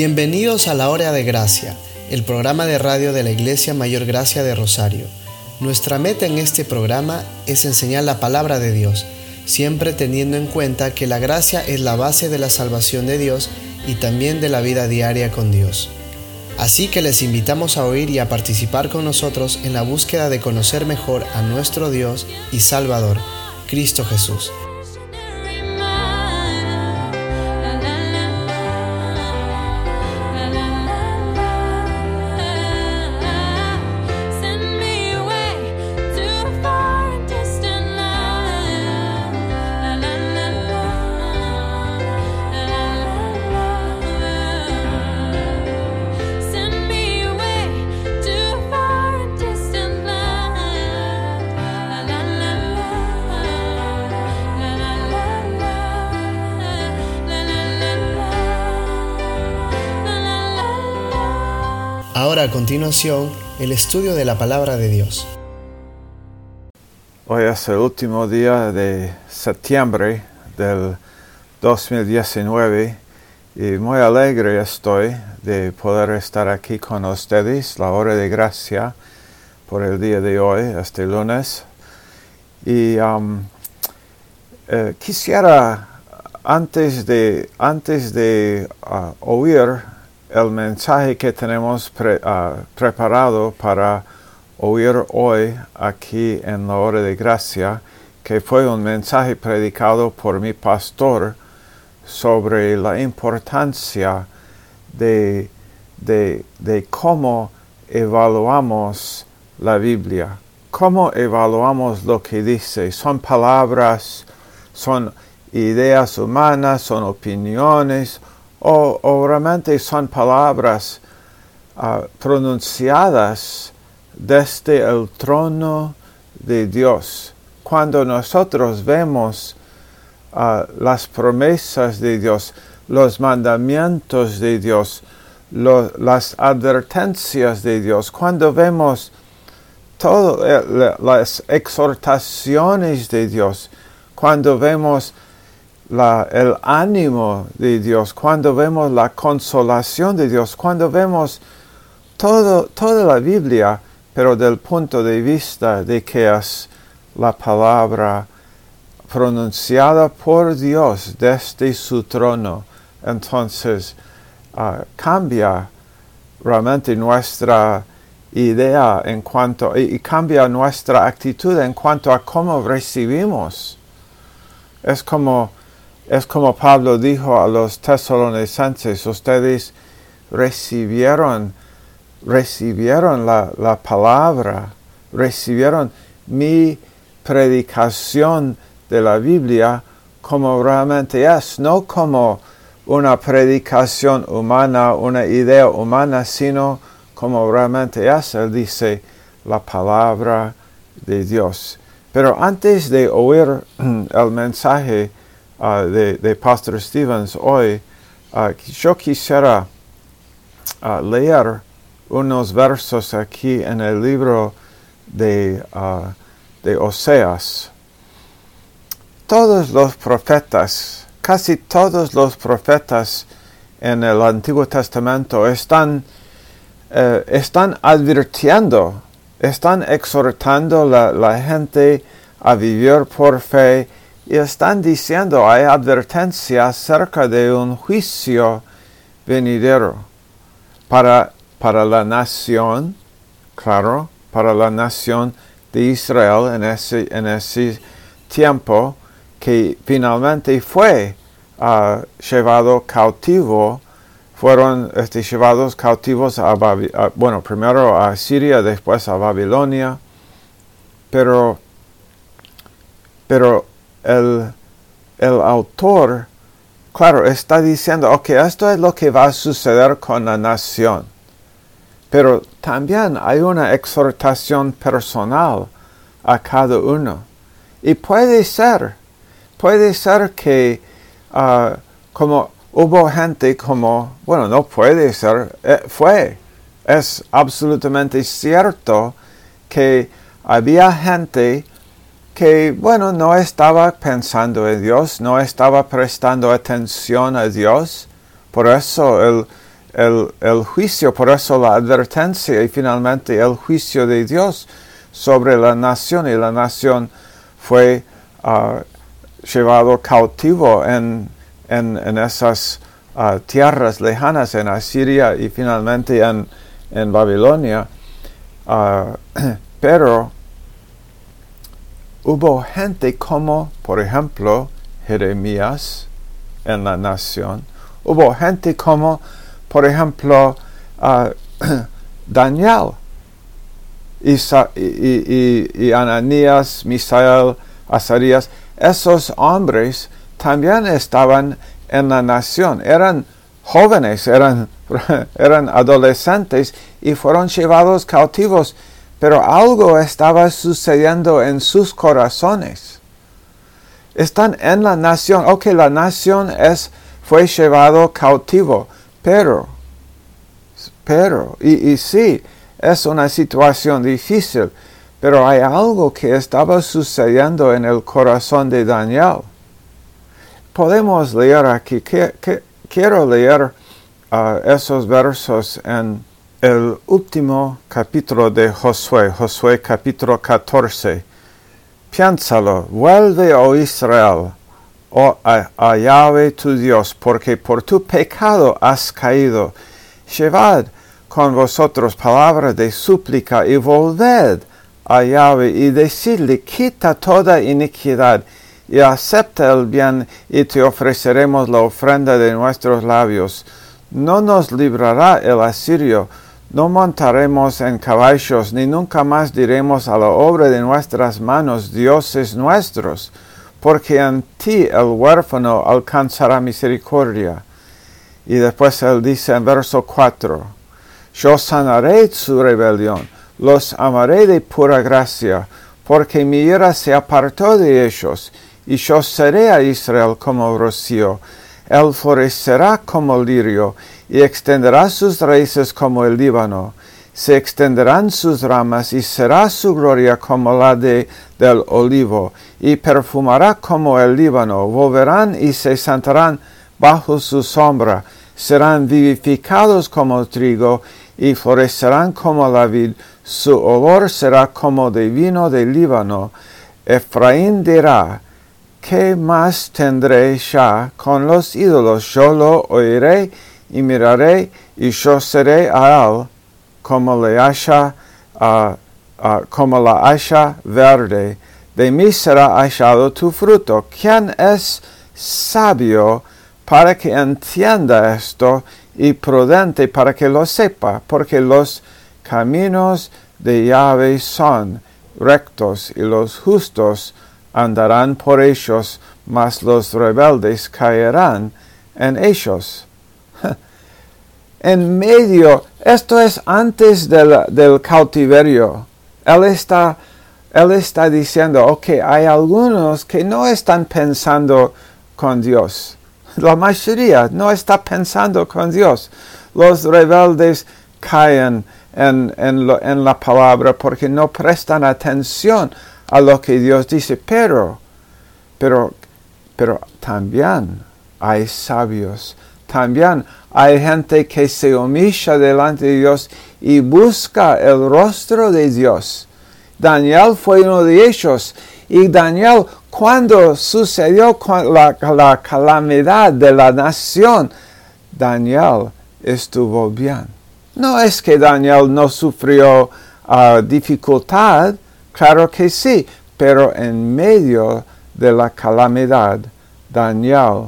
Bienvenidos a la Hora de Gracia, el programa de radio de la Iglesia Mayor Gracia de Rosario. Nuestra meta en este programa es enseñar la palabra de Dios, siempre teniendo en cuenta que la gracia es la base de la salvación de Dios y también de la vida diaria con Dios. Así que les invitamos a oír y a participar con nosotros en la búsqueda de conocer mejor a nuestro Dios y Salvador, Cristo Jesús. Ahora a continuación, el estudio de la palabra de Dios. Hoy es el último día de septiembre del 2019 y muy alegre estoy de poder estar aquí con ustedes, la hora de gracia, por el día de hoy, este lunes. Y um, eh, quisiera, antes de, antes de uh, oír el mensaje que tenemos ah, preparado para oír hoy aquí en la hora de gracia, que fue un mensaje predicado por mi pastor sobre la importancia de, de, de cómo evaluamos la Biblia, cómo evaluamos lo que dice. Son palabras, son ideas humanas, son opiniones, o, realmente son palabras ah, pronunciadas desde el trono de Dios. Cuando nosotros vemos ah, las promesas de Dios, los mandamientos de Dios, las advertencias de Dios, cuando vemos todas eh, las exhortaciones de Dios, cuando vemos el ánimo de Dios, cuando vemos la consolación de Dios, cuando vemos todo, toda la Biblia, pero del punto de vista de que es la palabra pronunciada por Dios desde su trono, entonces ah, cambia realmente nuestra idea en cuanto y cambia nuestra actitud en cuanto a cómo recibimos. Es como es como Pablo dijo a los tesalonicenses, ustedes recibieron, recibieron la, la palabra, recibieron mi predicación de la Biblia como realmente es, no como una predicación humana, una idea humana, sino como realmente es. Él dice la palabra de Dios. Pero antes de oír el mensaje, uh, de, Pastor Stevens hoy, uh, yo quisiera uh, leer unos versos aquí en el libro de, de Oseas. Todos los profetas, casi todos los profetas en el Antiguo Testamento están, están advirtiendo, están exhortando la, la gente a vivir por fe y están diciendo, hay advertencia acerca de un juicio venidero para, para la nación, claro, para la nación de Israel en ese, en ese tiempo que finalmente fue uh, llevado cautivo, fueron este, llevados cautivos a, bueno, primero a Siria, después a Babilonia, pero, pero el, autor, claro, está diciendo, ok, esto es lo que va a suceder con la nación. Pero también hay una exhortación personal a cada uno. Y puede ser, puede ser que ah, como hubo gente como, bueno, no puede ser, eh, fue, es absolutamente cierto que había gente que, bueno, no estaba pensando en Dios, no estaba prestando atención a Dios. Por eso el, el, juicio, por eso la advertencia y finalmente el juicio de Dios sobre la nación y la nación fue uh, llevado cautivo en, en, en esas uh, tierras lejanas, en Asiria y finalmente en, en Babilonia. Uh, pero hubo gente como, por ejemplo, Jeremías en la nación. Hubo gente como, por ejemplo, Daniel y, y, Ananías, Misael, Azarías. Esos hombres también estaban en la nación. Eran jóvenes, eran adolescentes y fueron llevados cautivos pero algo estaba sucediendo en sus corazones. Están en la nación, ok, la nación es, fue llevado cautivo, pero, pero, y, sí, es una situación difícil, pero hay algo que estaba sucediendo en el corazón de Daniel. Podemos leer aquí, quiero leer uh, esos versos en el último capítulo de Josué, Josué capítulo 14. Piénsalo, vuelve, oh Israel, oh a, a, tu Dios, porque por tu pecado has caído. Llevad con vosotros palabras de súplica y volved a Yahweh y decidle, quita toda iniquidad y acepta el bien y te ofreceremos la ofrenda de nuestros labios. No nos librará el asirio, no montaremos en caballos, ni nunca más diremos a la obra de nuestras manos, dioses nuestros, porque en ti el huérfano alcanzará misericordia. Y después él dice en verso 4, yo sanaré su rebelión, los amaré de pura gracia, porque mi ira se apartó de ellos, y yo seré a Israel como rocío, él florecerá como lirio, y extenderá sus raíces como el Líbano. Se extenderán sus ramas y será su gloria como la de, del olivo, y perfumará como el Líbano. Volverán y se sentarán bajo su sombra. Serán vivificados como trigo y florecerán como la vid. Su olor será como de vino del Líbano. Efraín dirá, ¿qué más tendré ya con los ídolos? Yo lo oiré y miraré y yo seré a él como, le uh, como la asha verde. De mí será hallado tu fruto. ¿Quién es sabio para que entienda esto y prudente para que lo sepa? Porque los caminos de Yahweh son rectos y los justos andarán por ellos, mas los rebeldes caerán en ellos en medio, esto es antes del, del cautiverio. Él está, él está diciendo, ok, hay algunos que no están pensando con Dios. La mayoría no está pensando con Dios. Los rebeldes caen en, en, la palabra porque no prestan atención a lo que Dios dice. Pero, pero, pero también hay sabios. También hay gente que se humilla delante de Dios y busca el rostro de Dios. Daniel fue uno de ellos. Y Daniel, cuando sucedió la, la calamidad de la nación, Daniel estuvo bien. No es que Daniel no sufrió uh, dificultad, claro que sí, pero en medio de la calamidad, Daniel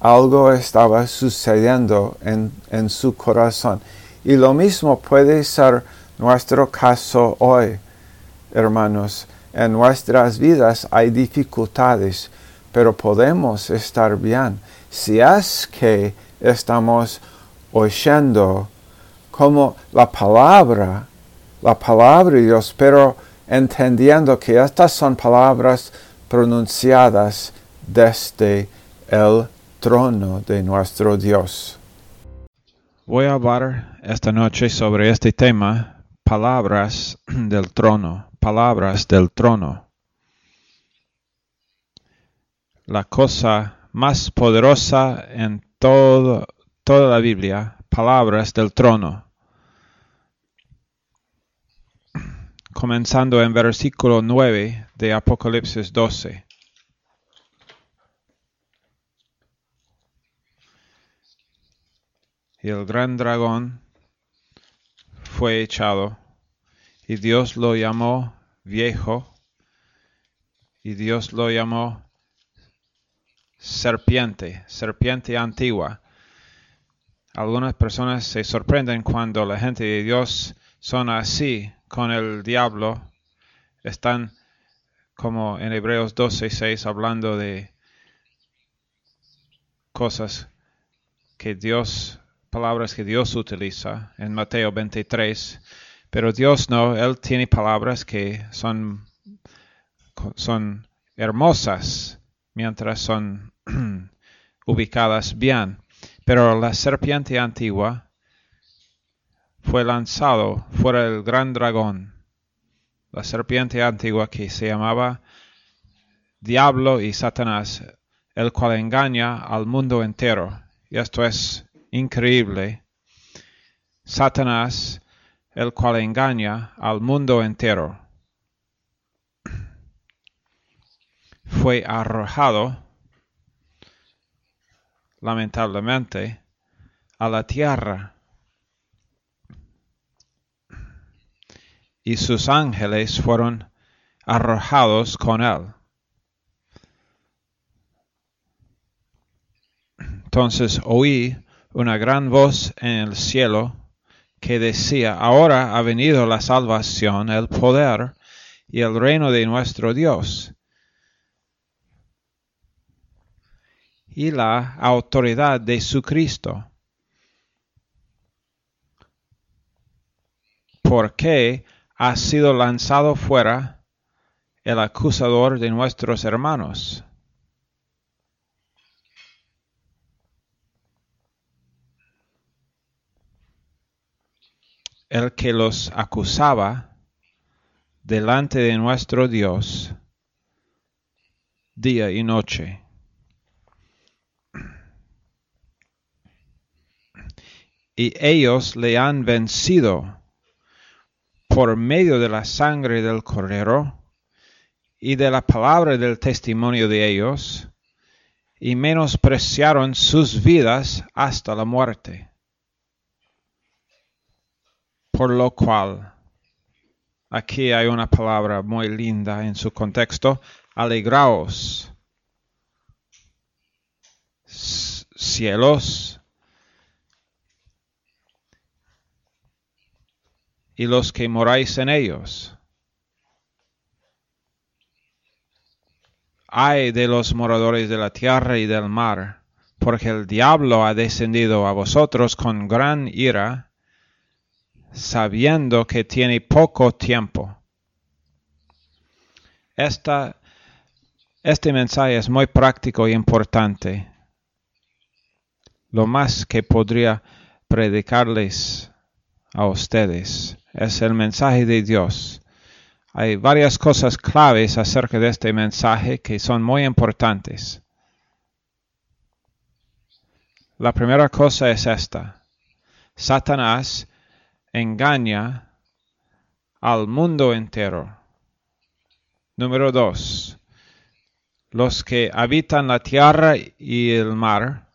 algo estaba sucediendo en, en, su corazón. Y lo mismo puede ser nuestro caso hoy, hermanos. En nuestras vidas hay dificultades, pero podemos estar bien si es que estamos oyendo como la palabra, la palabra de Dios, pero entendiendo que estas son palabras pronunciadas desde el trono de nuestro Dios. Voy a hablar esta noche sobre este tema, palabras del trono, palabras del trono. La cosa más poderosa en toda la Biblia, palabras del trono. Comenzando en versículo 9 de Apocalipsis 12. Y el gran dragón fue echado, y Dios lo llamó viejo, y Dios lo llamó serpiente, serpiente antigua. Algunas personas se sorprenden cuando la gente de Dios son así con el diablo. Están como en Hebreos 12:6 hablando de cosas que Dios, palabras que Dios utiliza en Mateo 23, pero Dios no, Él tiene palabras que son, son hermosas mientras son ubicadas bien. Pero la serpiente antigua fue lanzado fuera del gran dragón, la serpiente antigua que se llamaba Diablo y Satanás, el cual engaña al mundo entero. Y esto es increíble. Satanás, el cual engaña al mundo entero, fue arrojado lamentablemente, a la tierra. Y sus ángeles fueron arrojados con él. Entonces oí una gran voz en el cielo que decía, ahora ha venido la salvación, el poder y el reino de nuestro Dios y la autoridad de su Cristo. Porque ha sido lanzado fuera el acusador de nuestros hermanos. El que los acusaba delante de nuestro Dios día y noche. y ellos le han vencido por medio de la sangre del cordero y de la palabra del testimonio de ellos, y menospreciaron sus vidas hasta la muerte. Por lo cual, aquí hay una palabra muy linda en su contexto, alegraos, cielos, y los que moráis en ellos. Ay de los moradores de la tierra y del mar, porque el diablo ha descendido a vosotros con gran ira, sabiendo que tiene poco tiempo. Esta, este mensaje es muy práctico y importante. Lo más que podría predicarles a ustedes es el mensaje de Dios. Hay varias cosas claves acerca de este mensaje que son muy importantes. La primera cosa es esta. Satanás engaña al mundo entero. Número dos. Los que habitan la tierra y el mar.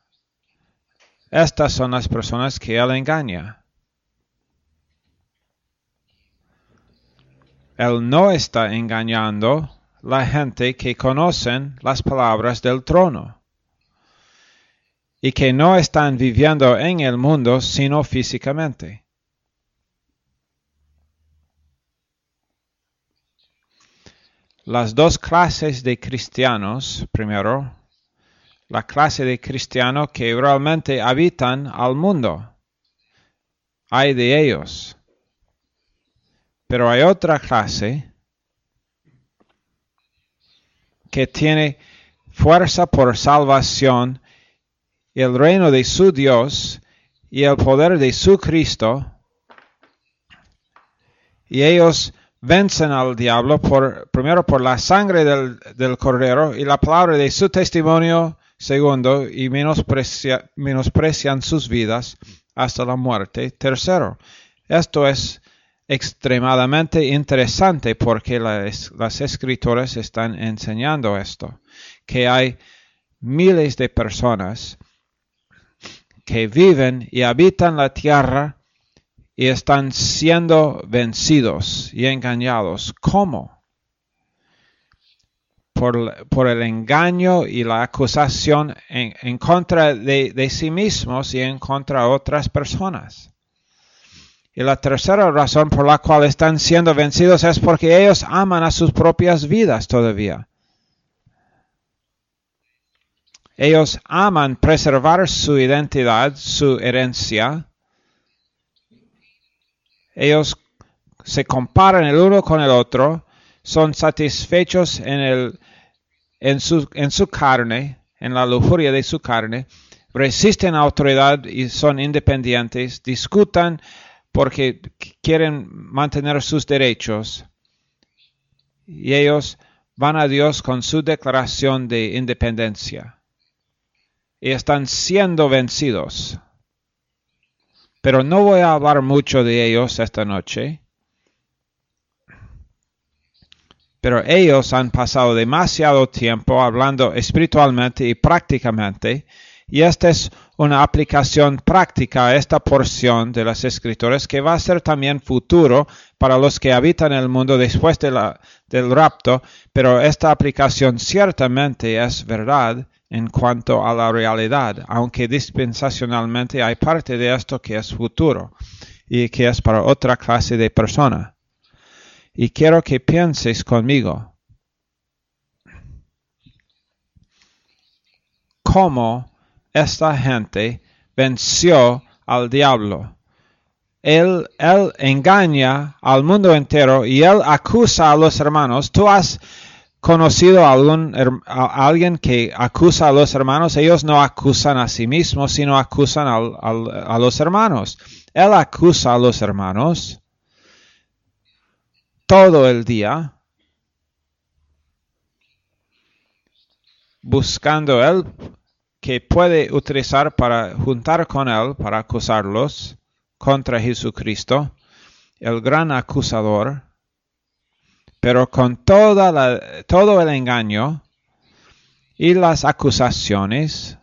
Estas son las personas que él engaña. Él no está engañando la gente que conocen las palabras del trono y que no están viviendo en el mundo sino físicamente. Las dos clases de cristianos, primero, la clase de cristianos que realmente habitan al mundo. Hay de ellos. Pero hay otra clase que tiene fuerza por salvación, el reino de su Dios y el poder de su Cristo. Y ellos vencen al diablo por, primero por la sangre del, del cordero y la palabra de su testimonio Segundo, y menosprecia- menosprecian sus vidas hasta la muerte. Tercero, esto es extremadamente interesante porque las, las escrituras están enseñando esto, que hay miles de personas que viven y habitan la tierra y están siendo vencidos y engañados. ¿Cómo? Por, el engaño y la acusación en, en contra de, de sí mismos y en contra de otras personas. Y la tercera razón por la cual están siendo vencidos es porque ellos aman a sus propias vidas todavía. Ellos aman preservar su identidad, su herencia. Ellos se comparan el uno con el otro, son satisfechos en, el, en, su, en su carne, en la lujuria de su carne, resisten a autoridad y son independientes, discutan porque quieren mantener sus derechos y ellos van a Dios con su declaración de independencia y están siendo vencidos. Pero no voy a hablar mucho de ellos esta noche. Pero ellos han pasado demasiado tiempo hablando espiritualmente y prácticamente, y esta es una aplicación práctica a esta porción de las escrituras que va a ser también futuro para los que habitan el mundo después de la, del rapto, pero esta aplicación ciertamente es verdad en cuanto a la realidad, aunque dispensacionalmente hay parte de esto que es futuro y que es para otra clase de persona. Y quiero que pienses conmigo cómo esta gente venció al diablo. Él, él engaña al mundo entero y él acusa a los hermanos. Tú has conocido a, algún, alguien que acusa a los hermanos, ellos no acusan a sí mismos, sino acusan a los hermanos. Él acusa a los hermanos todo el día, buscando él que puede utilizar para juntar con él, para acusarlos contra Jesucristo, el gran acusador. Pero con toda todo el engaño y las acusaciones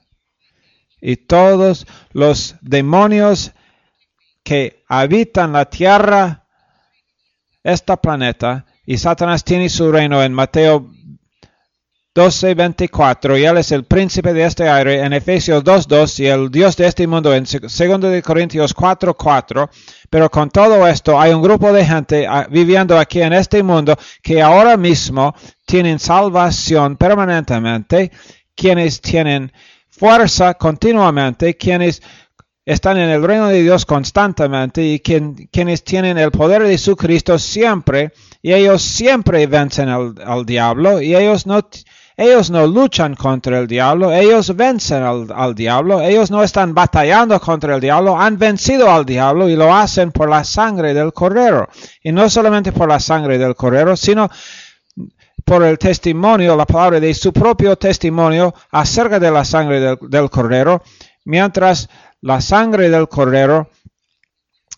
y todos los demonios que habitan la tierra, este planeta, y Satanás tiene su reino en Mateo 12, 24, y él es el príncipe de este aire en Efesios 2, 2, y el Dios de este mundo en 2 de Corintios 4, 4. Pero con todo esto hay un grupo de gente viviendo aquí en este mundo que ahora mismo tienen salvación permanentemente, quienes tienen fuerza continuamente, quienes están en el reino de Dios constantemente y quien, quienes tienen el poder de su Cristo siempre, y ellos siempre vencen al diablo, y ellos no, ellos no luchan contra el diablo, ellos vencen al, diablo, ellos no están batallando contra el diablo, han vencido al diablo y lo hacen por la sangre del cordero. Y no solamente por la sangre del cordero, sino por el testimonio, la palabra de su propio testimonio acerca de la sangre del, del cordero, mientras la sangre del cordero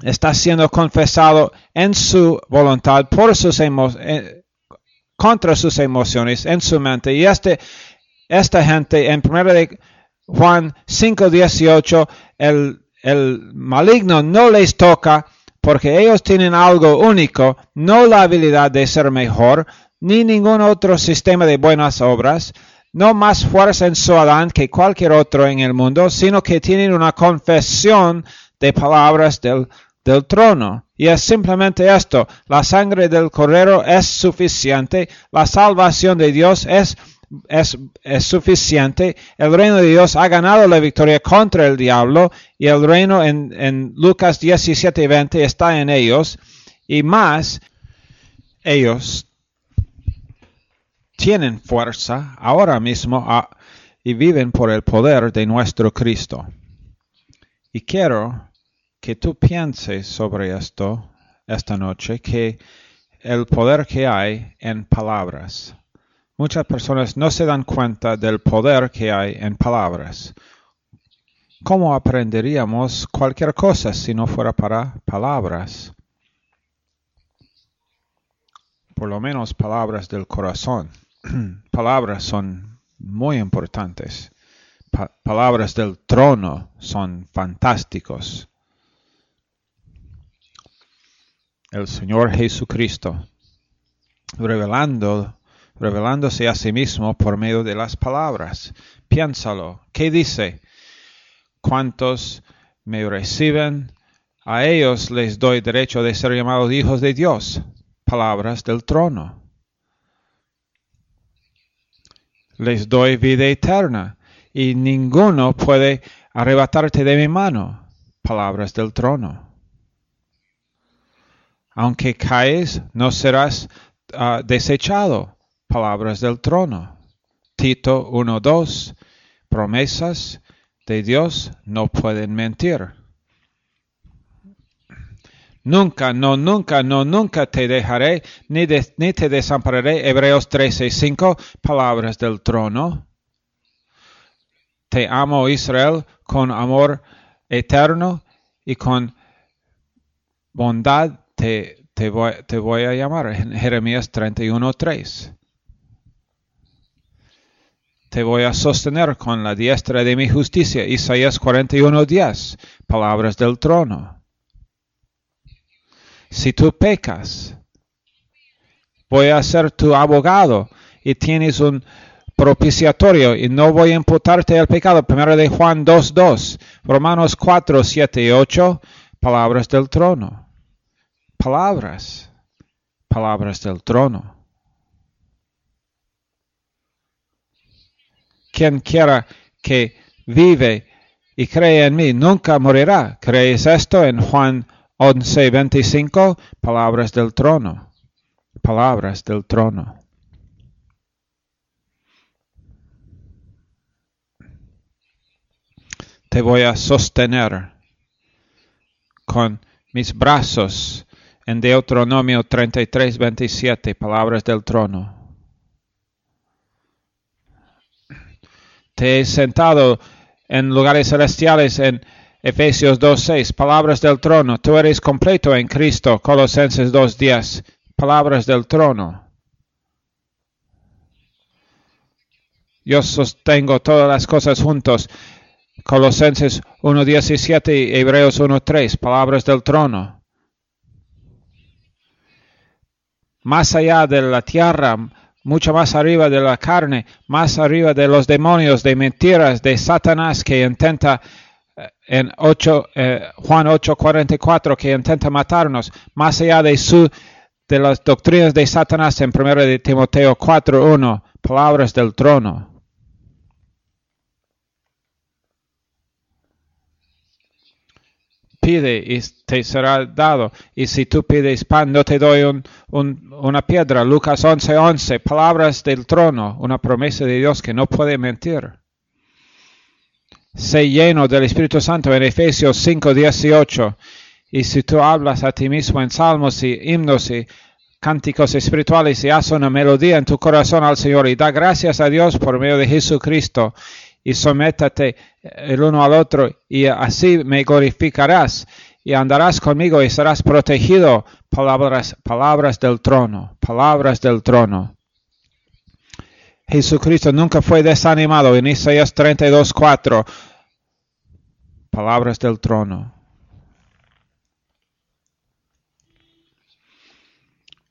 está siendo confesado en su voluntad por sus emociones contra sus emociones en su mente. Y este, esta gente en 1 de Juan 5.18, el, el maligno no les toca porque ellos tienen algo único, no la habilidad de ser mejor, ni ningún otro sistema de buenas obras, no más fuerza en su Adán que cualquier otro en el mundo, sino que tienen una confesión de palabras del, del trono. Y es simplemente esto, la sangre del cordero es suficiente, la salvación de Dios es, es, es, suficiente, el reino de Dios ha ganado la victoria contra el diablo y el reino en, en Lucas 17 y 20 está en ellos y más, ellos tienen fuerza ahora mismo y viven por el poder de nuestro Cristo. Y quiero que tú pienses sobre esto esta noche, que el poder que hay en palabras, muchas personas no se dan cuenta del poder que hay en palabras. ¿Cómo aprenderíamos cualquier cosa si no fuera para palabras? Por lo menos palabras del corazón. palabras son muy importantes. Pa palabras del trono son fantásticos. El Señor Jesucristo revelando, revelándose a sí mismo por medio de las palabras. Piénsalo. ¿Qué dice? Cuantos me reciben, a ellos les doy derecho de ser llamados hijos de Dios. Palabras del trono. Les doy vida eterna y ninguno puede arrebatarte de mi mano. Palabras del trono. Aunque caes, no serás uh, desechado. Palabras del trono. Tito 1.2. Promesas de Dios no pueden mentir. Nunca, no, nunca, no, nunca te dejaré, ni, de, ni te desampararé. Hebreos 13.5. Palabras del trono. Te amo, Israel, con amor eterno y con bondad te, voy, a llamar. En Jeremías 31.3. Te voy a sostener con la diestra de mi justicia. Isaías 41.10. Palabras del trono. Si tú pecas, voy a ser tu abogado y tienes un propiciatorio y no voy a imputarte el pecado. Primero de Juan 2.2. Romanos 4, 7 y 8. Palabras del trono palabras, palabras del trono. Quien quiera que vive y cree en mí nunca morirá. ¿Crees esto en Juan 11, 25? Palabras del trono. Palabras del trono. Te voy a sostener con mis brazos en Deuteronomio 33, 27, palabras del trono. Te he sentado en lugares celestiales en Efesios 2.6, palabras del trono. Tú eres completo en Cristo, Colosenses 2.10, palabras del trono. Yo sostengo todas las cosas juntos. Colosenses 1.17 y Hebreos 1.3, palabras del trono. Más allá de la tierra, mucho más arriba de la carne, más arriba de los demonios, de mentiras, de Satanás que intenta en 8, eh, Juan 8:44 que intenta matarnos, más allá de su de las doctrinas de Satanás en 1 de Timoteo 4:1, palabras del trono. Pide y te será dado. Y si tú pides pan, no te doy un, un, una piedra. Lucas 11:11, 11, palabras del trono, una promesa de Dios que no puede mentir. Sé lleno del Espíritu Santo en Efesios 5:18. Y si tú hablas a ti mismo en salmos y himnos y cánticos espirituales y haz una melodía en tu corazón al Señor y da gracias a Dios por medio de Jesucristo y sométate el uno al otro y así me glorificarás y andarás conmigo y serás protegido. Palabras, palabras del trono, palabras del trono. Jesucristo nunca fue desanimado en Isaías 32:4. Palabras del trono.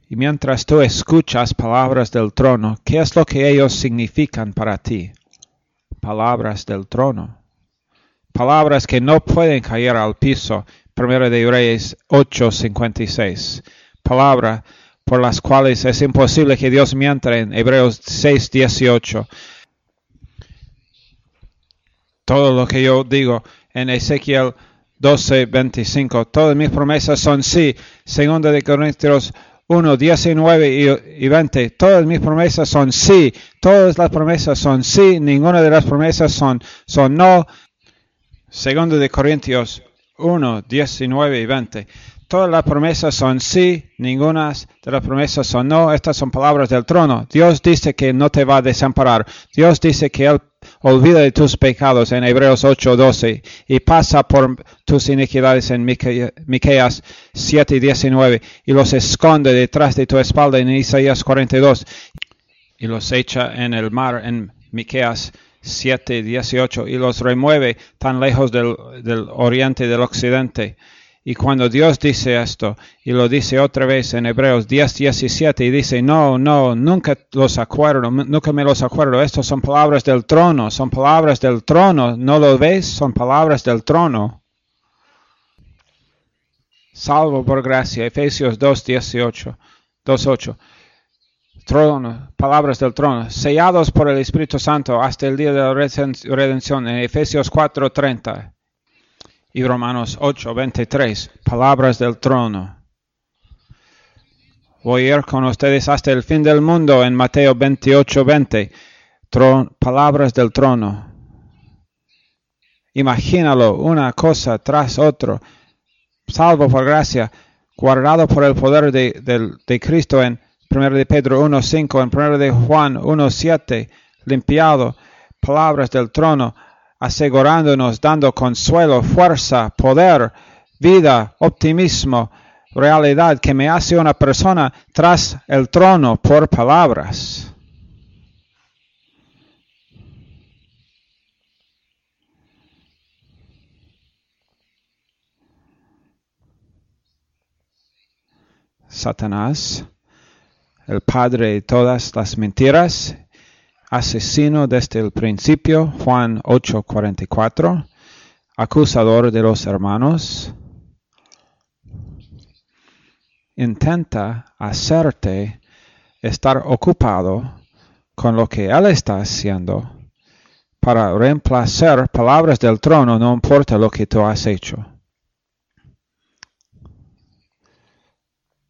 Y mientras tú escuchas palabras del trono, ¿qué es lo que ellos significan para ti? Palabras del trono. Palabras que no pueden caer al piso. Primero de Reyes 8:56. Palabra por las cuales es imposible que Dios mienta en Hebreos 6:18. Todo lo que yo digo en Ezequiel 12:25, todas mis promesas son sí. Segunda de Corintios 1, 19 y 20. Todas mis promesas son sí. Todas las promesas son sí. Ninguna de las promesas son, son no. Segundo de Corintios 1, 19 y 20. Todas las promesas son sí, ninguna de las promesas son no. Estas son palabras del trono. Dios dice que no te va a desamparar. Dios dice que Él olvida de tus pecados en Hebreos 8:12 y pasa por tus iniquidades en Miqueas 7:19 y los esconde detrás de tu espalda en Isaías 42 y los echa en el mar en Miqueas 7:18 y los remueve tan lejos del, del oriente del occidente. Y cuando Dios dice esto, y lo dice otra vez en Hebreos 10, 17, y dice, no, no, nunca los acuerdo, nunca me los acuerdo, estos son palabras del trono, son palabras del trono, ¿no lo ves? Son palabras del trono. Salvo por gracia, Efesios 2, 18, 2, 8. Trono, palabras del trono, sellados por el Espíritu Santo hasta el día de la redención, en Efesios 4, 30 y Romanos 8, 23, palabras del trono. Voy a ir con ustedes hasta el fin del mundo en Mateo 28, 20, palabras del trono. Imagínalo, una cosa tras otra, salvo por gracia, guardado por el poder de, Cristo en 1 de Pedro 1, 5, en 1 de Juan 1, 7, limpiado, palabras del trono, asegurándonos, dando consuelo, fuerza, poder, vida, optimismo, realidad que me hace una persona tras el trono por palabras. Satanás, el padre de todas las mentiras, asesino desde el principio, Juan 8:44, acusador de los hermanos, intenta hacerte estar ocupado con lo que Él está haciendo para reemplazar palabras del trono, no importa lo que tú has hecho.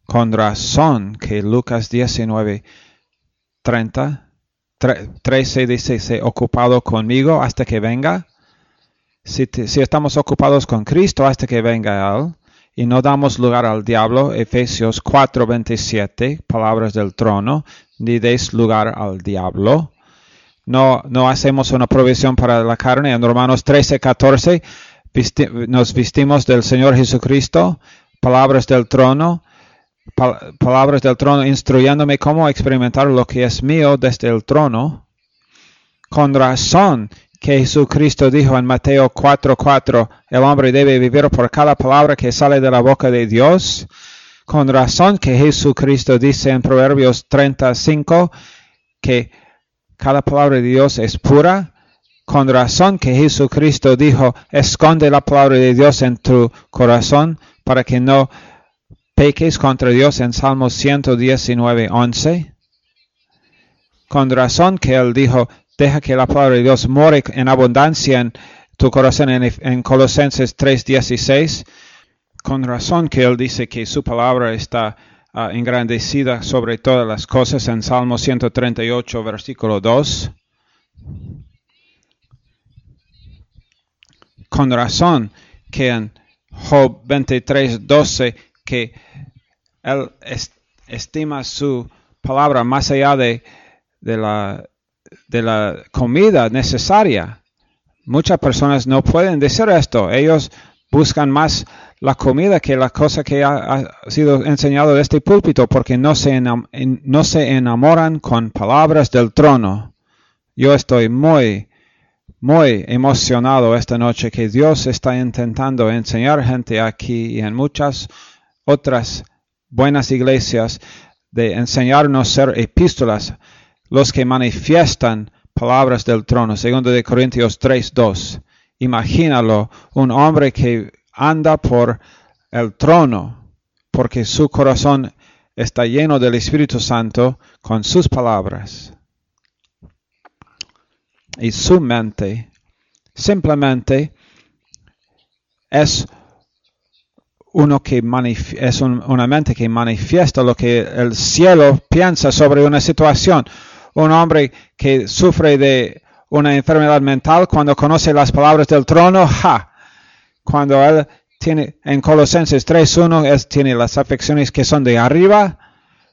Con razón que Lucas 19, 30 13 dice, sé ocupado conmigo hasta que venga. Si, estamos ocupados con Cristo hasta que venga Él y no damos lugar al diablo, Efesios 4:27, palabras del trono, ni deis lugar al diablo. No, no hacemos una provisión para la carne. En Romanos 13:14 nos vestimos del Señor Jesucristo, palabras del trono palabras del trono instruyéndome cómo experimentar lo que es mío desde el trono. Con razón que Jesucristo dijo en Mateo 4:4, el hombre debe vivir por cada palabra que sale de la boca de Dios. Con razón que Jesucristo dice en Proverbios 35 que cada palabra de Dios es pura. Con razón que Jesucristo dijo, esconde la palabra de Dios en tu corazón para que no peques contra Dios en Salmos 119, 11. Con razón que él dijo, deja que la palabra de Dios more en abundancia en tu corazón en, Colosenses 3, 16. Con razón que él dice que su palabra está ah, engrandecida sobre todas las cosas en Salmo 138, versículo 2. Con razón que en Job 23, 12 que él estima su palabra más allá de, la, de la comida necesaria. Muchas personas no pueden decir esto. Ellos buscan más la comida que la cosa que ha, sido enseñado de este púlpito porque no se, no se enamoran con palabras del trono. Yo estoy muy, muy emocionado esta noche que Dios está intentando enseñar gente aquí y en muchas otras buenas iglesias de enseñarnos ser epístolas, los que manifiestan palabras del trono. Segundo de Corintios 3:2. Imagínalo, un hombre que anda por el trono, porque su corazón está lleno del Espíritu Santo con sus palabras. Y su mente simplemente es uno que es una mente que manifiesta lo que el cielo piensa sobre una situación. Un hombre que sufre de una enfermedad mental cuando conoce las palabras del trono, ja, cuando él tiene, en Colosenses 3.1 es, tiene las afecciones que son de arriba,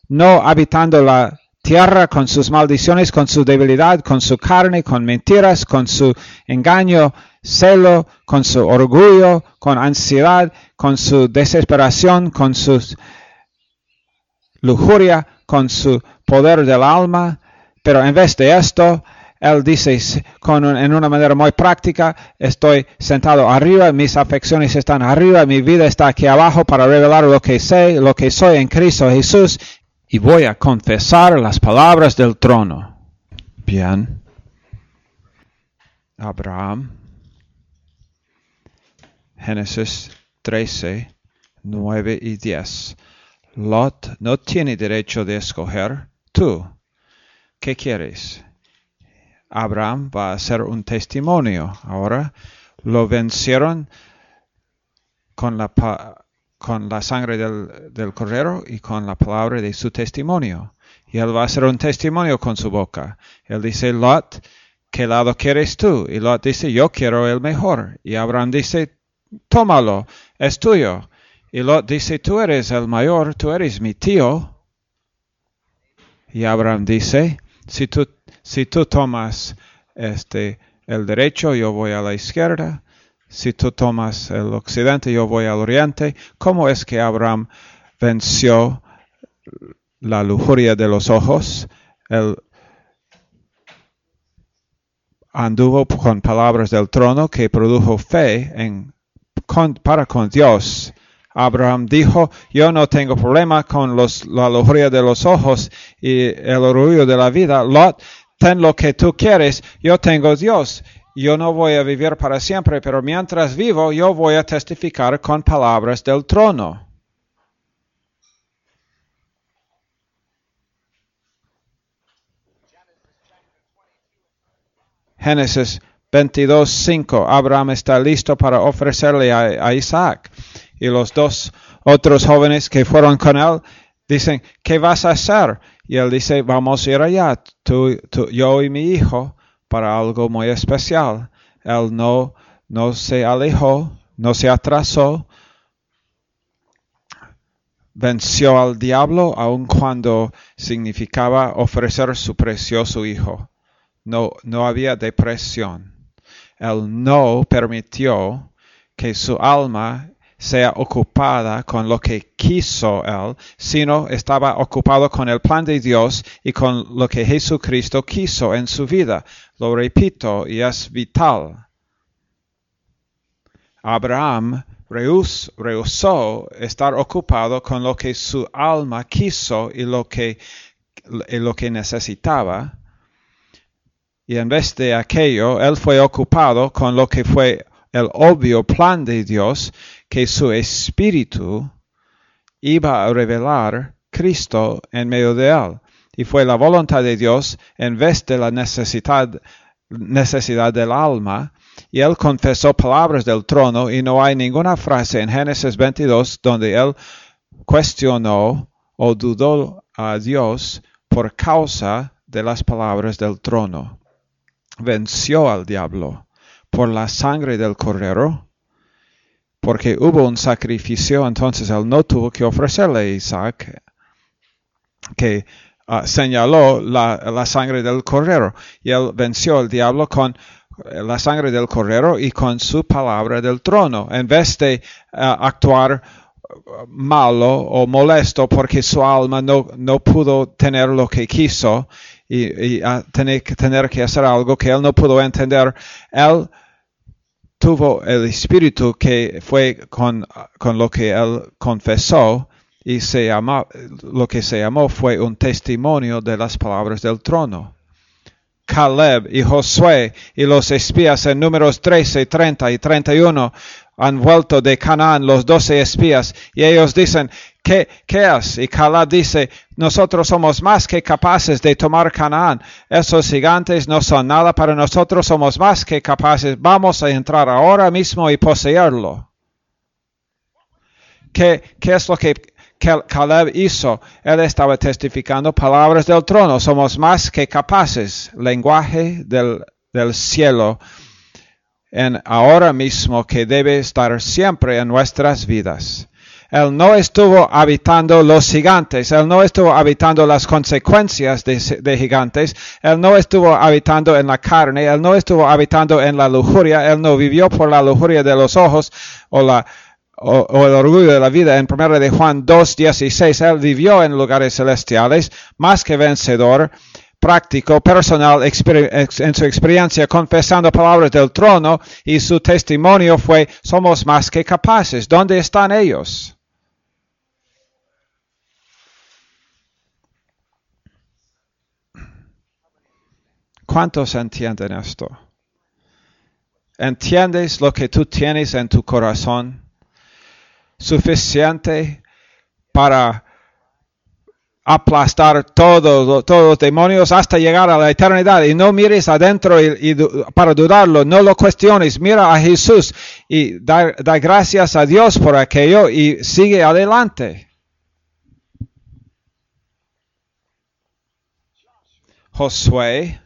no habitando la tierra con sus maldiciones, con su debilidad, con su carne, con mentiras, con su engaño, celo, con su orgullo, con ansiedad, con su desesperación, con su lujuria, con su poder del alma. Pero en vez de esto, él dice con en una manera muy práctica, estoy sentado arriba, mis afecciones están arriba, mi vida está aquí abajo para revelar lo que sé, lo que soy en Cristo Jesús y voy a confesar las palabras del trono. Bien. Abraham. Génesis 13, 9 y 10. Lot no tiene derecho de escoger. Tú, ¿qué quieres? Abraham va a ser un testimonio. Ahora lo vencieron con la, con la sangre del, del cordero y con la palabra de su testimonio. Y él va a ser un testimonio con su boca. Él dice, Lot, ¿qué lado quieres tú? Y Lot dice, yo quiero el mejor. Y Abraham dice, tómalo, es tuyo. Y Lot dice, tú eres el mayor, tú eres mi tío. Y Abraham dice, si tú si tú tomas este, el derecho, yo voy a la izquierda. Si tú tomas el occidente, yo voy al oriente. ¿Cómo es que Abraham venció la lujuria de los ojos? Anduvo con palabras del trono que produjo fe en, para con Dios. Abraham dijo, yo no tengo problema con los, la lujuria de los ojos y el orgullo de la vida. Lot ten lo que tú quieres, yo tengo Dios. Yo no voy a vivir para siempre, pero mientras vivo yo voy a testificar con palabras del trono. Génesis 22.5. Abraham está listo para ofrecerle a, Isaac. Y los dos otros jóvenes que fueron con él dicen, ¿qué vas a hacer? Y él dice, vamos a ir allá, tú, yo y mi hijo, para algo muy especial. Él no, no se alejó, no se atrasó, venció al diablo aun cuando significaba ofrecer su precioso hijo. No, no había depresión. Él no permitió que su alma sea ocupada con lo que quiso él, sino estaba ocupado con el plan de Dios y con lo que Jesucristo quiso en su vida. Lo repito y es vital. Abraham rehusó estar ocupado con lo que su alma quiso y lo que, y lo que necesitaba. Y en vez de aquello, él fue ocupado con lo que fue el obvio plan de Dios, que su espíritu iba a revelar Cristo en medio de él. Y fue la voluntad de Dios en vez de la necesidad, necesidad del alma. Y él confesó palabras del trono y no hay ninguna frase en Génesis 22 donde él cuestionó o dudó a Dios por causa de las palabras del trono. Venció al diablo por la sangre del cordero porque hubo un sacrificio, entonces él no tuvo que ofrecerle a Isaac, que ah, señaló la, sangre del cordero. Y él venció al diablo con eh, la sangre del cordero y con su palabra del trono, en vez de ah, actuar ah, malo o molesto porque su alma no, no pudo tener lo que quiso y, y tener, tener que hacer algo que él no pudo entender. Él tuvo el espíritu que fue con, con lo que él confesó y se llamó, lo que se llamó fue un testimonio de las palabras del trono. Caleb y Josué y los espías en números 13, 30 y 31 han vuelto de Canaán los doce espías y ellos dicen, ¿qué, qué es? Y Caleb dice, nosotros somos más que capaces de tomar Canaán. Esos gigantes no son nada para nosotros, somos más que capaces. Vamos a entrar ahora mismo y poseerlo. ¿Qué, es lo que Caleb hizo? Él estaba testificando palabras del trono. Somos más que capaces. Lenguaje del cielo en ahora mismo que debe estar siempre en nuestras vidas. Él no estuvo habitando los gigantes, Él no estuvo habitando las consecuencias de, de, gigantes, Él no estuvo habitando en la carne, Él no estuvo habitando en la lujuria, Él no vivió por la lujuria de los ojos o, la, o, o el orgullo de la vida. En 1 de Juan 2.16, Él vivió en lugares celestiales, más que vencedor, práctico, personal, en su experiencia, confesando palabras del trono y su testimonio fue, somos más que capaces. ¿Dónde están ellos? ¿Cuántos entienden esto? ¿Entiendes lo que tú tienes en tu corazón? Suficiente para aplastar todos todos los demonios hasta llegar a la eternidad y no mires adentro para dudarlo, no lo cuestiones, mira a Jesús y da, gracias a Dios por aquello y sigue adelante. Josué,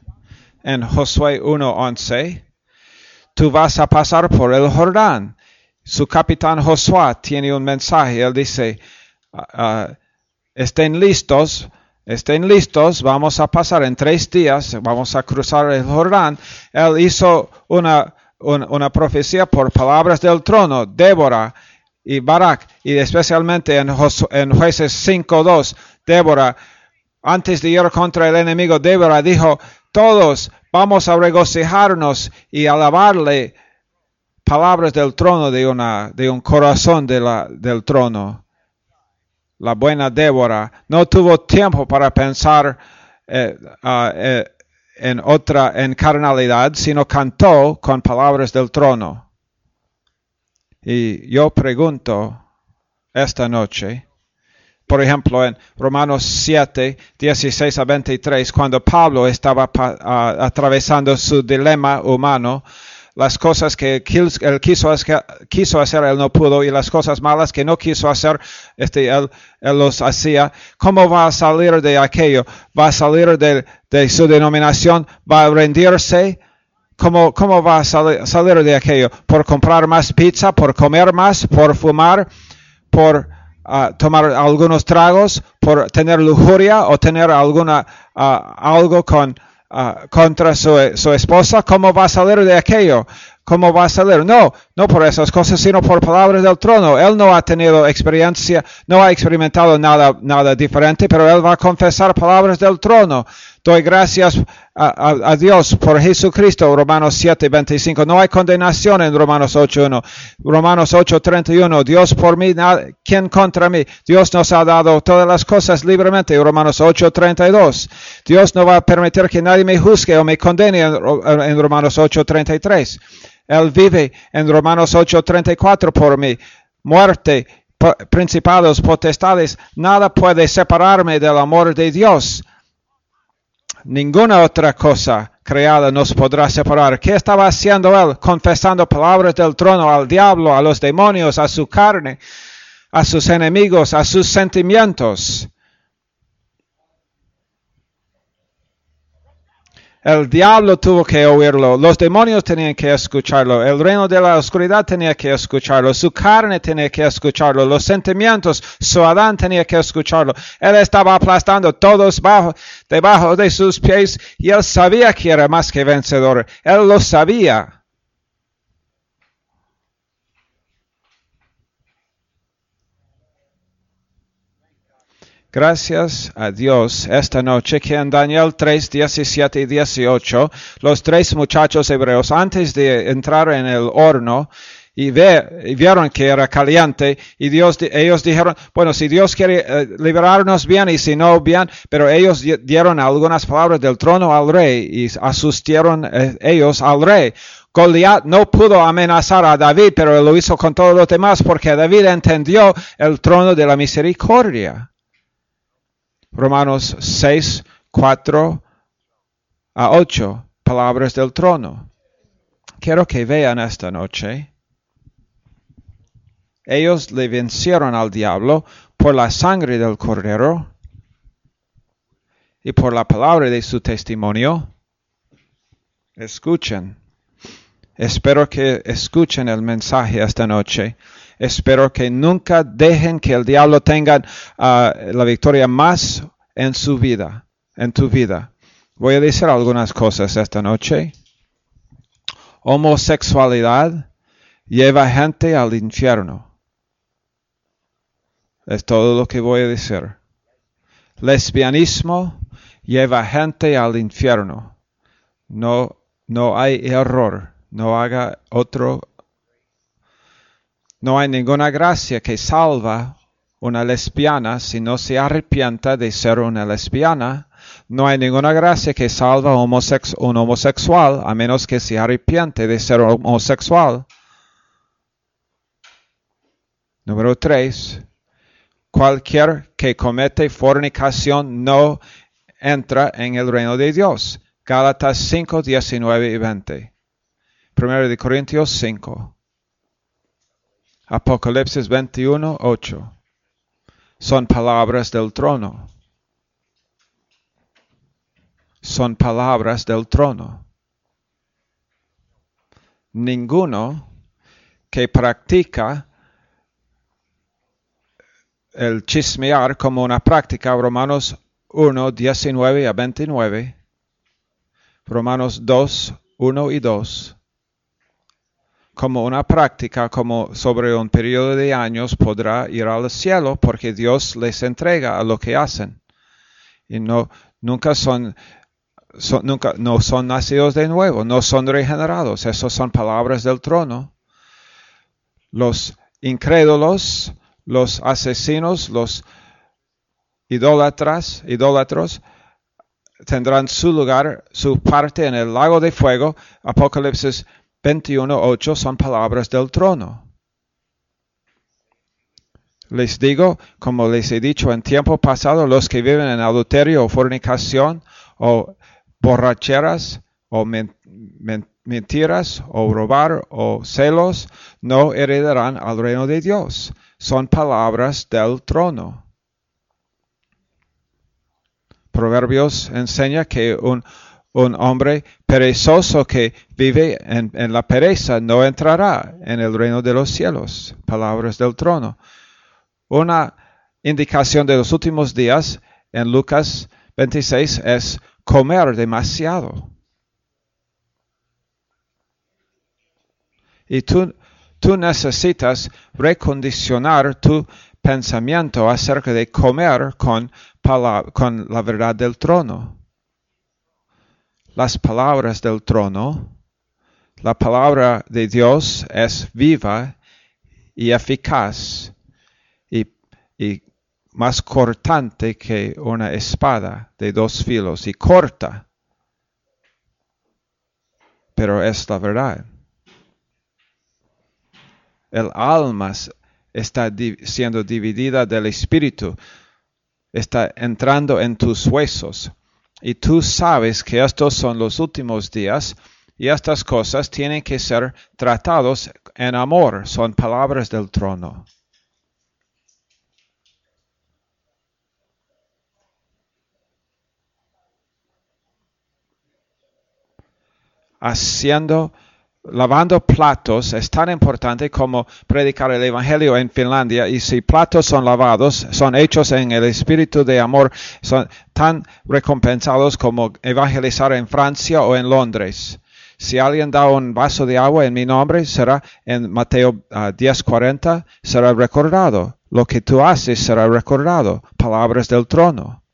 en Josué 1.11, tú vas a pasar por el Jordán. Su capitán Josué tiene un mensaje, él dice, uh, estén listos, estén listos, vamos a pasar en tres días, vamos a cruzar el Jordán. Él hizo una, una, profecía por palabras del trono, Débora y Barak, y especialmente en, en jueces 5.2, Débora, antes de ir contra el enemigo, Débora dijo, todos vamos a regocijarnos y alabarle palabras del trono de, una, de un corazón de la, del trono la buena Débora, no tuvo tiempo para pensar eh, uh, eh, en otra en carnalidad, sino cantó con palabras del trono. Y yo pregunto esta noche, por ejemplo, en Romanos 7, 16 a 23, cuando Pablo estaba uh, atravesando su dilema humano, las cosas que él quiso, hacer, él no pudo, y las cosas malas que no quiso hacer, este, él, los hacía. ¿Cómo va a salir de aquello? ¿Va a salir de, su denominación? ¿Va a rendirse? ¿Cómo, cómo va a salir, salir de aquello? ¿Por comprar más pizza? ¿Por comer más? ¿Por fumar? ¿Por uh, tomar algunos tragos? ¿Por tener lujuria? ¿O tener alguna, uh, algo con uh, contra su, su, esposa, ¿cómo va a salir de aquello? ¿Cómo va a salir? No, no por esas cosas, sino por palabras del trono. Él no ha tenido experiencia, no ha experimentado nada, nada diferente, pero él va a confesar palabras del trono. Doy gracias a, Dios por Jesucristo, Romanos 7, 25. No hay condenación en Romanos 8, 1. Romanos 8, 31. Dios por mí, ¿quién contra mí? Dios nos ha dado todas las cosas libremente, Romanos 8, 32. Dios no va a permitir que nadie me juzgue o me condene en, en Romanos 8, 33. Él vive en Romanos 8, 34 por mí. Muerte, principados, potestades, nada puede separarme del amor de Dios ninguna otra cosa creada nos podrá separar. ¿Qué estaba haciendo él? Confesando palabras del trono al diablo, a los demonios, a su carne, a sus enemigos, a sus sentimientos. El diablo tuvo que oírlo, los demonios tenían que escucharlo, el reino de la oscuridad tenía que escucharlo, su carne tenía que escucharlo, los sentimientos, su Adán tenía que escucharlo. Él estaba aplastando todos bajo, debajo de sus pies y él sabía que era más que vencedor. Él lo sabía. Gracias a Dios esta noche que en Daniel 3, 17 y 18, los tres muchachos hebreos, antes de entrar en el horno, y, ve, vieron que era caliente, y Dios, ellos dijeron, bueno, si Dios quiere eh, liberarnos bien y si no bien, pero ellos dieron algunas palabras del trono al rey y asustaron eh, ellos al rey. Goliat no pudo amenazar a David, pero lo hizo con todos los demás porque David entendió el trono de la misericordia. Romanos 6, 4 a 8, palabras del trono. Quiero que vean esta noche. Ellos le vencieron al diablo por la sangre del cordero y por la palabra de su testimonio. Escuchen. Espero que escuchen el mensaje esta noche. Espero que nunca dejen que el diablo tenga uh, la victoria más en su vida, en tu vida. Voy a decir algunas cosas esta noche. Homosexualidad lleva gente al infierno. Es todo lo que voy a decir. Lesbianismo lleva gente al infierno. No, no hay error. No haga otro. No hay ninguna gracia que salva una lesbiana si no se arrepienta de ser una lesbiana. No hay ninguna gracia que salva un homosexual a menos que se arrepiente de ser homosexual. Número 3. Cualquier que comete fornicación no entra en el reino de Dios. Gálatas 5, 19 y 20. Primero de Corintios 5. Apocalipsis 21, 8. Son palabras del trono. Son palabras del trono. Ninguno que practica el chismear como una práctica, Romanos 1, 19 a 29, Romanos 2, 1 y 2, como una práctica, como sobre un periodo de años podrá ir al cielo porque Dios les entrega a lo que hacen. Y no, nunca son, son, nunca, no son nacidos de nuevo, no son regenerados. Esas son palabras del trono. Los incrédulos los asesinos, los idólatras, idólatros, tendrán su lugar, su parte en el lago de fuego. Apocalipsis 21.8 son palabras del trono. Les digo, como les he dicho en tiempo pasado, los que viven en adulterio o fornicación o borracheras o mentiras o robar o celos no heredarán al reino de Dios son palabras del trono. Proverbios enseña que un, un hombre perezoso que vive en, la pereza no entrará en el reino de los cielos. Palabras del trono. Una indicación de los últimos días en Lucas 26 es comer demasiado. Y tú necesitas recondicionar tu pensamiento acerca de comer con la verdad del trono. Las palabras del trono, la palabra de Dios es viva y eficaz y, más cortante que una espada de dos filos y corta, pero es la verdad. El alma está siendo dividida del espíritu, está entrando en tus huesos. Y tú sabes que estos son los últimos días y estas cosas tienen que ser tratados en amor, son palabras del trono. Haciendo lavando platos es tan importante como predicar el Evangelio en Finlandia y si platos son lavados, son hechos en el espíritu de amor, son tan recompensados como evangelizar en Francia o en Londres. Si alguien da un vaso de agua en mi nombre, será en Mateo 10:40, ah, será recordado. Lo que tú haces será recordado. Palabras del trono.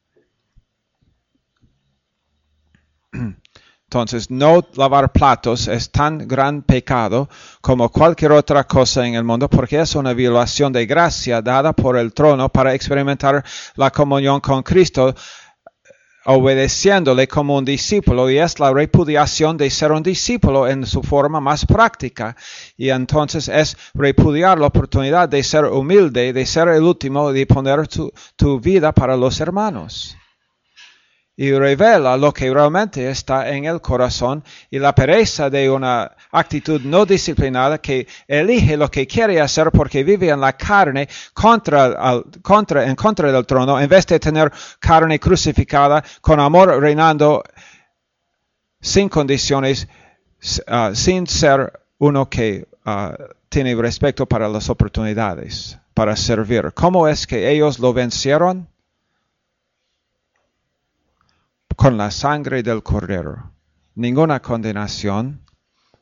Entonces, no lavar platos es tan gran pecado como cualquier otra cosa en el mundo porque es una violación de gracia dada por el trono para experimentar la comunión con Cristo obedeciéndole como un discípulo y es la repudiación de ser un discípulo en su forma más práctica. Y entonces es repudiar la oportunidad de ser humilde, de ser el último, de poner tu, tu vida para los hermanos y revela lo que realmente está en el corazón y la pereza de una actitud no disciplinada que elige lo que quiere hacer porque vive en la carne contra, contra, en contra del trono en vez de tener carne crucificada con amor reinando sin condiciones uh, sin ser uno que uh, tiene respeto para las oportunidades, para servir. ¿Cómo es que ellos lo vencieron? Con la sangre del cordero. Ninguna condenación,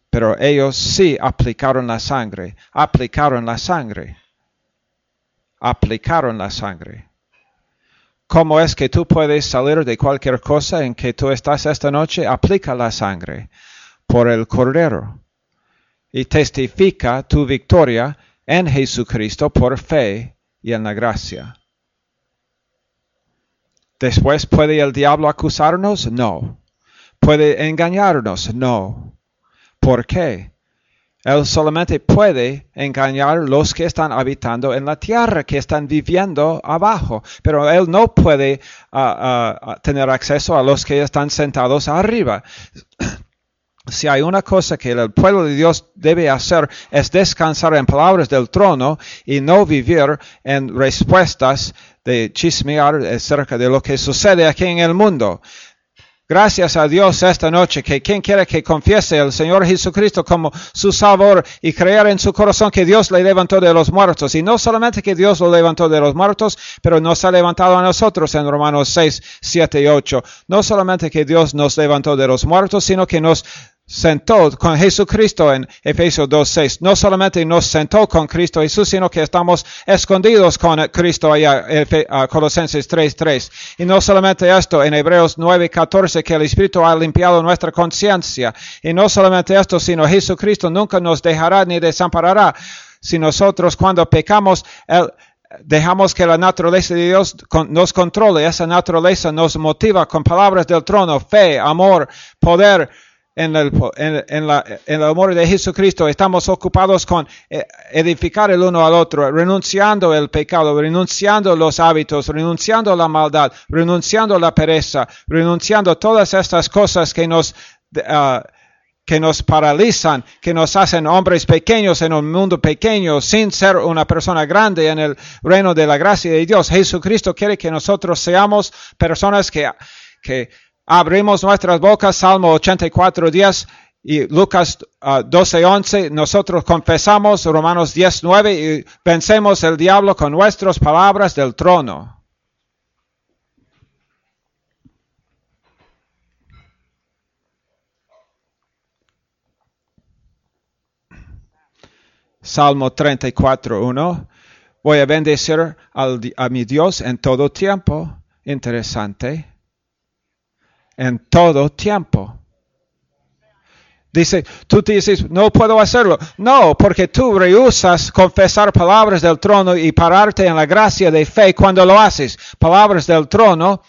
pero ellos sí aplicaron la sangre, aplicaron la sangre, aplicaron la sangre. ¿Cómo es que tú puedes salir de cualquier cosa en que tú estás esta noche? Aplica la sangre por el Cordero y testifica tu victoria en Jesucristo por fe y en la gracia. Después, ¿puede el diablo acusarnos? No. ¿Puede engañarnos? No. ¿Por qué? Él solamente puede engañar los que están habitando en la tierra, que están viviendo abajo, pero Él no puede uh, uh, tener acceso a los que están sentados arriba. si hay una cosa que el pueblo de Dios debe hacer es descansar en palabras del trono y no vivir en respuestas de chismear acerca de lo que sucede aquí en el mundo. Gracias a Dios esta noche que quien quiera que confiese al Señor Jesucristo como su Salvador y creer en su corazón que Dios le levantó de los muertos. Y no solamente que Dios lo levantó de los muertos, pero nos ha levantado a nosotros en Romanos 6, 7 y 8. No solamente que Dios nos levantó de los muertos, sino que nos sentó con Jesucristo en Efesios 2.6. No solamente nos sentó con Cristo Jesús, sino que estamos escondidos con Cristo allá, Colosenses 3.3. Y no solamente esto, en Hebreos 9.14, que el Espíritu ha limpiado nuestra conciencia. Y no solamente esto, sino Jesucristo nunca nos dejará ni desamparará. Si nosotros cuando pecamos, dejamos que la naturaleza de Dios nos controle, esa naturaleza nos motiva con palabras del trono, fe, amor, poder, en el, en, la, en el amor de Jesucristo, estamos ocupados con eh, edificar el uno al otro, renunciando el pecado, renunciando los hábitos, renunciando la maldad, renunciando la pereza, renunciando todas estas cosas que nos, uh, que nos paralizan, que nos hacen hombres pequeños en un mundo pequeño, sin ser una persona grande en el reino de la gracia de Dios. Jesucristo quiere que nosotros seamos personas que, que abrimos nuestras bocas, Salmo 84, 10 y Lucas 12, ah, 11, nosotros confesamos Romanos 10, 9 y vencemos el diablo con nuestras palabras del trono. Salmo 34, 1. Voy a bendecir a mi Dios en todo tiempo. Interesante en todo tiempo. Dice, tú dices, no puedo hacerlo. No, porque tú rehusas confesar palabras del trono y pararte en la gracia de fe cuando lo haces. Palabras del trono,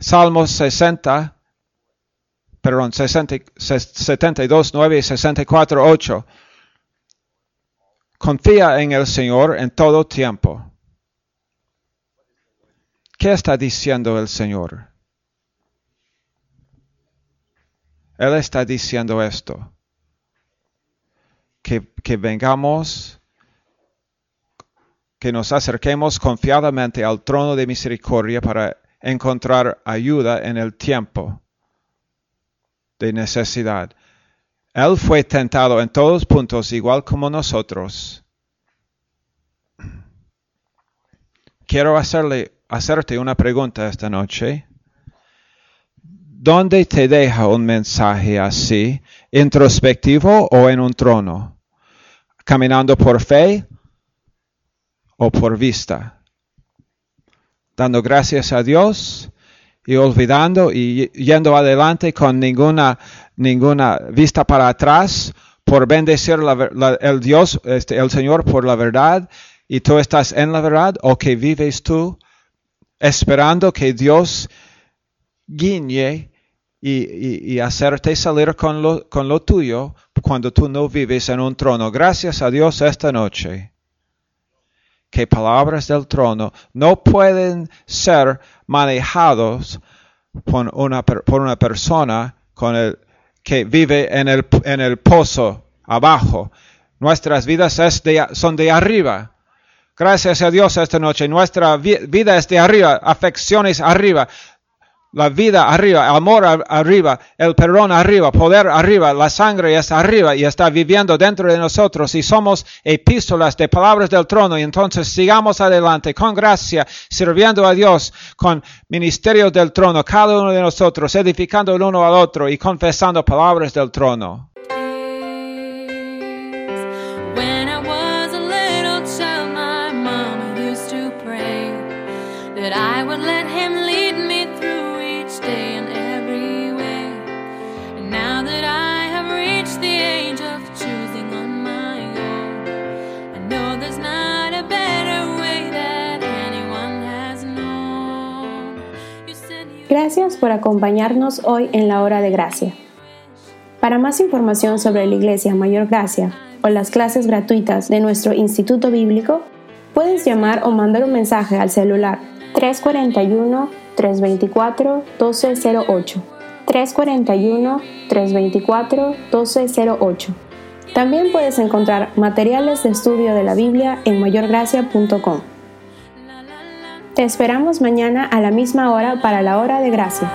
Salmos 60, perdón, 60, 72, 9 y 64, 8. Confía en el Señor en todo tiempo. ¿Qué está diciendo el Señor? Él está diciendo esto. Que, que vengamos, que nos acerquemos confiadamente al trono de misericordia para encontrar ayuda en el tiempo de necesidad. Él fue tentado en todos puntos igual como nosotros. Quiero hacerle, hacerte una pregunta esta noche. ¿Dónde te deja un mensaje así, introspectivo o en un trono? ¿Caminando por fe o por vista? Dando gracias a Dios y olvidando y yendo adelante con ninguna, ninguna vista para atrás por bendecir el Dios, este, el Señor por la verdad y tú estás en la verdad o que vives tú esperando que Dios guiñe y, hacerte salir con lo, con lo tuyo cuando tú no vives en un trono. Gracias a Dios esta noche que palabras del trono no pueden ser manejados por una, por una persona con el, que vive en el, en el pozo abajo. Nuestras vidas es son de arriba. Gracias a Dios esta noche. Nuestra vida es de arriba, afecciones arriba la vida arriba, el amor arriba, el perdón arriba, poder arriba, la sangre está arriba y está viviendo dentro de nosotros y somos epístolas de palabras del trono y entonces sigamos adelante con gracia, sirviendo a Dios con ministerio del trono, cada uno de nosotros, edificando el uno al otro y confesando palabras del trono. Gracias por acompañarnos hoy en la hora de gracia. Para más información sobre la Iglesia Mayor Gracia o las clases gratuitas de nuestro Instituto Bíblico, puedes llamar o mandar un mensaje al celular 341-324-1208. 341-324-1208. También puedes encontrar materiales de estudio de la Biblia en mayorgracia.com. Te esperamos mañana a la misma hora para la hora de gracia.